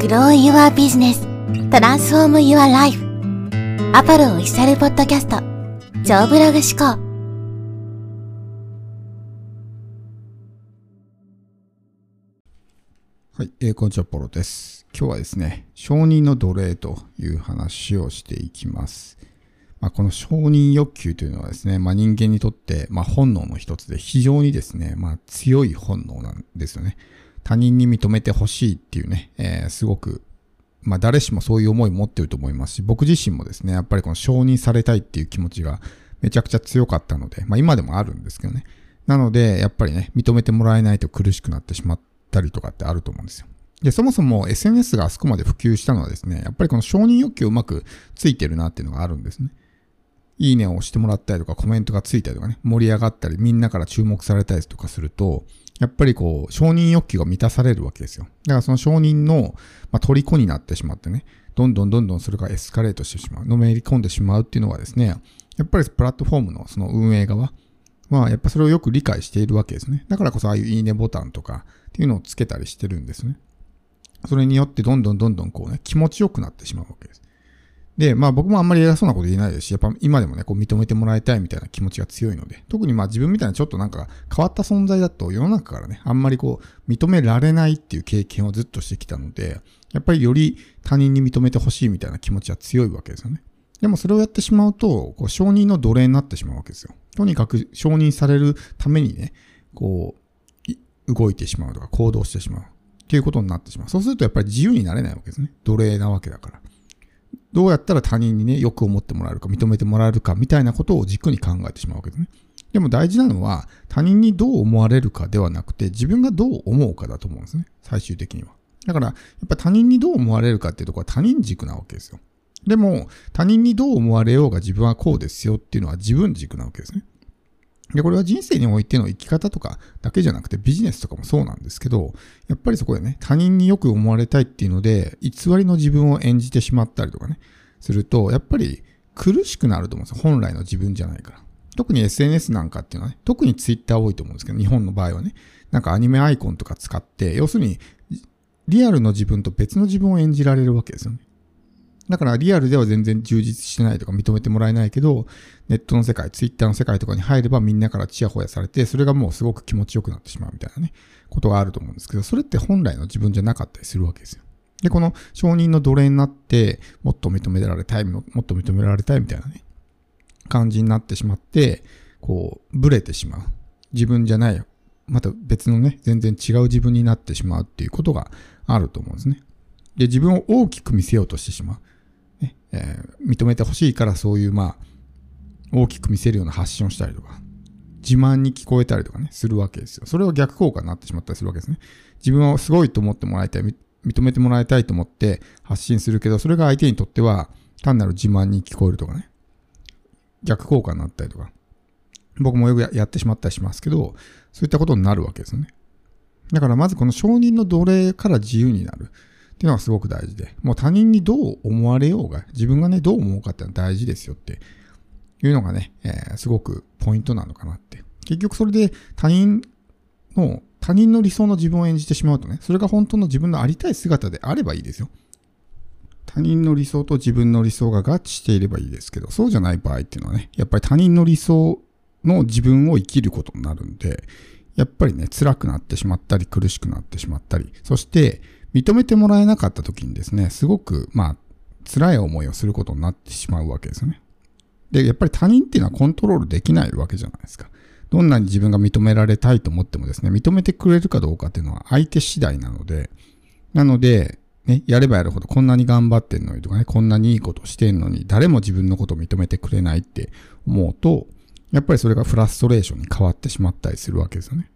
Grow Your Business Transform Your Life アパルオフィシャルポッドキャスト超ブログ思考はい、えー、こんにちは、ポロです。今日はですね、承認の奴隷という話をしていきます。まあ、この承認欲求というのはですね、まあ、人間にとって、まあ、本能の一つで非常にですね、まあ、強い本能なんですよね。他人に認めてほしいっていうね、えー、すごく、まあ、誰しもそういう思い持ってると思いますし、僕自身もですね、やっぱりこの承認されたいっていう気持ちがめちゃくちゃ強かったので、まあ、今でもあるんですけどね。なので、やっぱりね、認めてもらえないと苦しくなってしまったりとかってあると思うんですよ。で、そもそも SNS があそこまで普及したのはですね、やっぱりこの承認欲求うまくついてるなっていうのがあるんですね。いいねを押してもらったりとか、コメントがついたりとかね、盛り上がったり、みんなから注目されたりとかすると、やっぱりこう、承認欲求が満たされるわけですよ。だからその承認の、まあ、虜になってしまってね、どんどんどんどんそれがエスカレートしてしまう、のめり込んでしまうっていうのはですね、やっぱりプラットフォームのその運営側は、やっぱそれをよく理解しているわけですね。だからこそああいういいねボタンとかっていうのをつけたりしてるんですね。それによってどんどんどんどんこうね、気持ちよくなってしまうわけです。で、まあ僕もあんまり偉そうなこと言えないですし、やっぱ今でもね、こう認めてもらいたいみたいな気持ちが強いので、特にまあ自分みたいなちょっとなんか変わった存在だと世の中からね、あんまりこう認められないっていう経験をずっとしてきたので、やっぱりより他人に認めてほしいみたいな気持ちは強いわけですよね。でもそれをやってしまうと、こう承認の奴隷になってしまうわけですよ。とにかく承認されるためにね、こう、動いてしまうとか行動してしまう。っていうことになってしまう。そうするとやっぱり自由になれないわけですね。奴隷なわけだから。どうやったら他人にね、よく思ってもらえるか、認めてもらえるか、みたいなことを軸に考えてしまうわけですね。でも大事なのは、他人にどう思われるかではなくて、自分がどう思うかだと思うんですね。最終的には。だから、やっぱ他人にどう思われるかっていうところは他人軸なわけですよ。でも、他人にどう思われようが自分はこうですよっていうのは自分軸なわけですね。で、これは人生においての生き方とかだけじゃなくてビジネスとかもそうなんですけど、やっぱりそこでね、他人によく思われたいっていうので、偽りの自分を演じてしまったりとかね、すると、やっぱり苦しくなると思うんですよ。本来の自分じゃないから。特に SNS なんかっていうのはね、特に Twitter 多いと思うんですけど、日本の場合はね、なんかアニメアイコンとか使って、要するに、リアルの自分と別の自分を演じられるわけですよね。だからリアルでは全然充実してないとか認めてもらえないけど、ネットの世界、ツイッターの世界とかに入ればみんなからチヤホヤされて、それがもうすごく気持ちよくなってしまうみたいなね、ことがあると思うんですけど、それって本来の自分じゃなかったりするわけですよ。で、この承認の奴隷になって、もっと認められたい、もっと認められたいみたいなね、感じになってしまって、こう、ブレてしまう。自分じゃない、また別のね、全然違う自分になってしまうっていうことがあると思うんですね。で、自分を大きく見せようとしてしまう。ねえー、認めてほしいからそういうまあ大きく見せるような発信をしたりとか自慢に聞こえたりとかねするわけですよ。それは逆効果になってしまったりするわけですね。自分はすごいと思ってもらいたい認めてもらいたいと思って発信するけどそれが相手にとっては単なる自慢に聞こえるとかね逆効果になったりとか僕もよくやってしまったりしますけどそういったことになるわけですよね。だからまずこの承認の奴隷から自由になる。っていうのがすごく大事で、もう他人にどう思われようが、自分がね、どう思うかっていうのは大事ですよっていうのがね、えー、すごくポイントなのかなって。結局それで他人の、他人の理想の自分を演じてしまうとね、それが本当の自分のありたい姿であればいいですよ。他人の理想と自分の理想が合致していればいいですけど、そうじゃない場合っていうのはね、やっぱり他人の理想の自分を生きることになるんで、やっぱりね、辛くなってしまったり、苦しくなってしまったり、そして、認めてもらえなかった時にですね、すごく、まあ、辛い思いをすることになってしまうわけですよね。で、やっぱり他人っていうのはコントロールできないわけじゃないですか。どんなに自分が認められたいと思ってもですね、認めてくれるかどうかっていうのは相手次第なので、なので、ね、やればやるほどこんなに頑張ってんのにとかね、こんなにいいことしてんのに、誰も自分のことを認めてくれないって思うと、やっぱりそれがフラストレーションに変わってしまったりするわけですよね。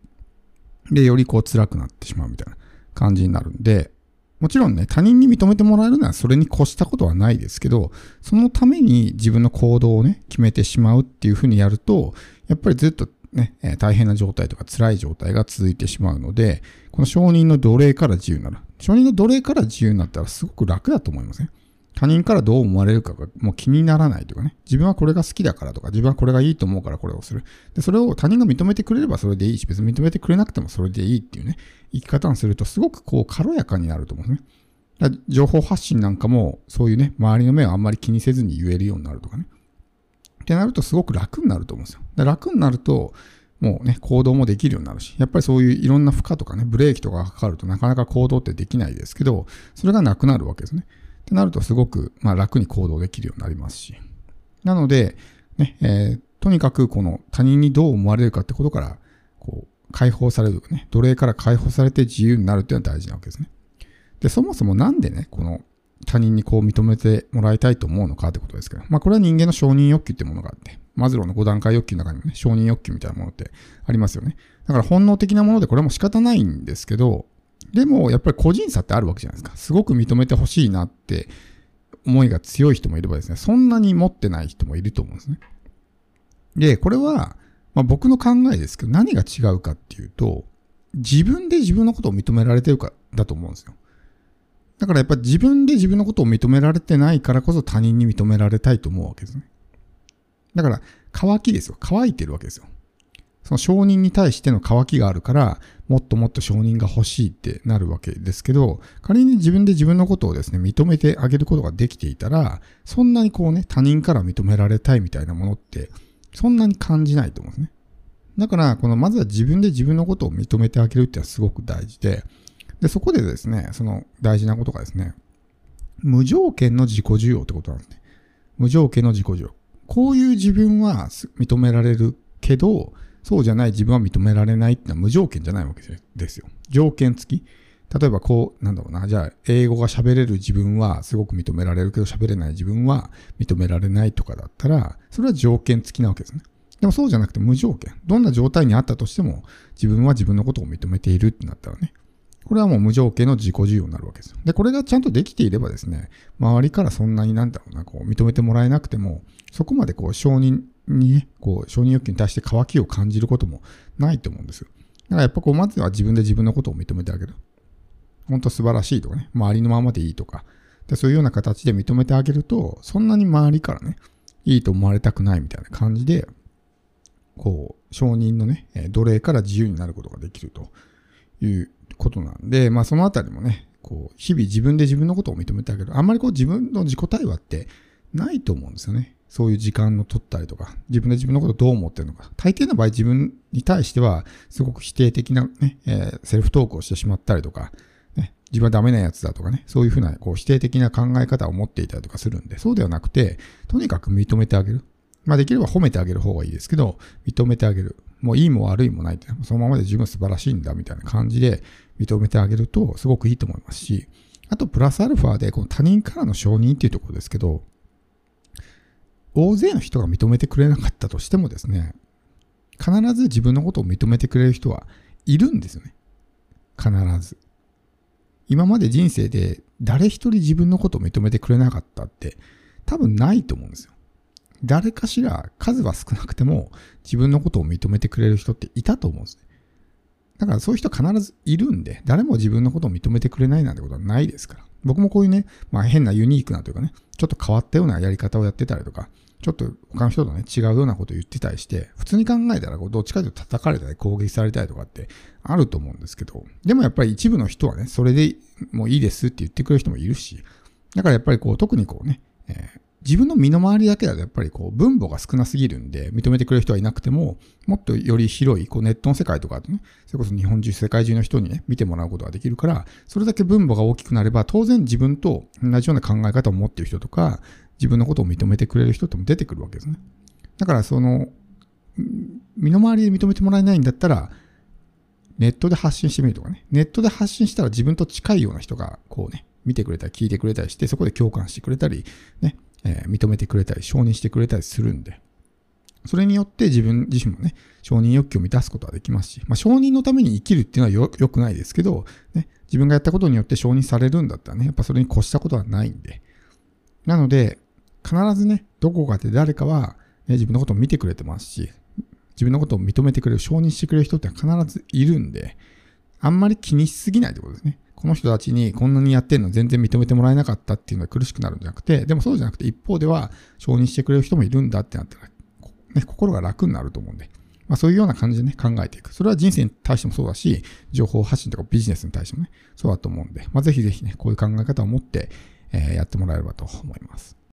で、よりこう辛くなってしまうみたいな。感じになるんで、もちろんね、他人に認めてもらえるのはそれに越したことはないですけど、そのために自分の行動をね、決めてしまうっていうふうにやると、やっぱりずっとね、大変な状態とか辛い状態が続いてしまうので、この承認の奴隷から自由になる。承認の奴隷から自由になったらすごく楽だと思いますね。他人からどう思われるかがもう気にならないというかね、自分はこれが好きだからとか、自分はこれがいいと思うからこれをする。で、それを他人が認めてくれればそれでいいし、別に認めてくれなくてもそれでいいっていうね、生き方をするとすごくこう軽やかになると思うんですね。情報発信なんかも、そういうね、周りの目をあんまり気にせずに言えるようになるとかね。ってなるとすごく楽になると思うんですよ。で楽になると、もうね、行動もできるようになるし、やっぱりそういういろんな負荷とかね、ブレーキとかがかかるとなかなか行動ってできないですけど、それがなくなるわけですね。ってなるとすごく、まあ、楽に行動できるようになりますし。なので、ね、えー、とにかくこの他人にどう思われるかってことから、こう、解放されるね、奴隷から解放されて自由になるっていうのは大事なわけですね。で、そもそもなんでね、この他人にこう認めてもらいたいと思うのかってことですけど、まあこれは人間の承認欲求ってものがあって、マズローの5段階欲求の中にもね、承認欲求みたいなものってありますよね。だから本能的なものでこれも仕方ないんですけど、でもやっぱり個人差ってあるわけじゃないですか。すごく認めてほしいなって思いが強い人もいればですね、そんなに持ってない人もいると思うんですね。で、これは、まあ、僕の考えですけど、何が違うかっていうと、自分で自分のことを認められてるかだと思うんですよ。だからやっぱ自分で自分のことを認められてないからこそ他人に認められたいと思うわけですね。だから、乾きですよ。乾いてるわけですよ。その承認に対しての乾きがあるから、もっともっと承認が欲しいってなるわけですけど、仮に自分で自分のことをですね、認めてあげることができていたら、そんなにこうね、他人から認められたいみたいなものって、そんなに感じないと思うんですね。だから、このまずは自分で自分のことを認めてあげるってのはすごく大事で、で、そこでですね、その大事なことがですね、無条件の自己需要ってことなんですね。無条件の自己需要。こういう自分は認められるけど、そうじゃない自分は認められないってのは無条件じゃないわけですよ。条件付き。例えばこう、なんだろうな。じゃあ、英語が喋れる自分はすごく認められるけど喋れない自分は認められないとかだったら、それは条件付きなわけですね。でもそうじゃなくて無条件。どんな状態にあったとしても、自分は自分のことを認めているってなったらね。これはもう無条件の自己需要になるわけですよ。で、これがちゃんとできていればですね、周りからそんなになんだろうな、こう認めてもらえなくても、そこまでこう承認にね、こう承認欲求に対して渇きを感じることもないと思うんですよ。だからやっぱこう、まずは自分で自分のことを認めてあげる。本当素晴らしいとかね、周りのままでいいとか、でそういうような形で認めてあげると、そんなに周りからね、いいと思われたくないみたいな感じで、こう、承認のね、奴隷から自由になることができるということなんで、まあそのあたりもね、こう、日々自分で自分のことを認めてあげる。あんまりこう自分の自己対話ってないと思うんですよね。そういう時間を取ったりとか、自分で自分のことをどう思ってるのか。大抵の場合自分に対しては、すごく否定的なね、えー、セルフトークをしてしまったりとか、ね、自分はダメなやつだとかね、そういうふうなこう否定的な考え方を持っていたりとかするんで、そうではなくて、とにかく認めてあげる。まあできれば褒めてあげる方がいいですけど、認めてあげる。もういいも悪いもないって、そのままで自分素晴らしいんだみたいな感じで認めてあげるとすごくいいと思いますし、あとプラスアルファでこの他人からの承認っていうところですけど、大勢の人が認めてくれなかったとしてもですね、必ず自分のことを認めてくれる人はいるんですよね。必ず。今まで人生で誰一人自分のことを認めてくれなかったって多分ないと思うんですよ。誰かしら数は少なくても自分のことを認めてくれる人っていたと思うんですね。だからそういう人必ずいるんで、誰も自分のことを認めてくれないなんてことはないですから。僕もこういうね、まあ変なユニークなというかね、ちょっと変わったようなやり方をやってたりとか、ちょっと他の人とね、違うようなことを言ってたりして、普通に考えたら、どっちかというと叩かれたり攻撃されたりとかってあると思うんですけど、でもやっぱり一部の人はね、それでもういいですって言ってくれる人もいるし、だからやっぱりこう、特にこうね、えー、自分の身の回りだけだとやっぱりこう分母が少なすぎるんで認めてくれる人はいなくてももっとより広いこうネットの世界とかねそれこそ日本中世界中の人にね見てもらうことができるからそれだけ分母が大きくなれば当然自分と同じような考え方を持ってる人とか自分のことを認めてくれる人っても出てくるわけですね。だからその身の回りで認めてもらえないんだったらネットで発信してみるとかね。ネットで発信したら自分と近いような人がこうね見てくれたり聞いてくれたりしてそこで共感してくれたりねえー、認めてくれたり、承認してくれたりするんで、それによって自分自身もね、承認欲求を満たすことはできますし、まあ、承認のために生きるっていうのは良くないですけど、ね、自分がやったことによって承認されるんだったらね、やっぱそれに越したことはないんで。なので、必ずね、どこかで誰かは、ね、自分のことを見てくれてますし、自分のことを認めてくれる、承認してくれる人って必ずいるんで、あんまり気にしすぎないってことですね。この人たちにこんなにやってんの全然認めてもらえなかったっていうのが苦しくなるんじゃなくて、でもそうじゃなくて一方では承認してくれる人もいるんだってなったら、ね、心が楽になると思うんで、まあ、そういうような感じでね、考えていく。それは人生に対してもそうだし、情報発信とかビジネスに対してもね、そうだと思うんで、まあ、ぜひぜひね、こういう考え方を持って、えー、やってもらえればと思います。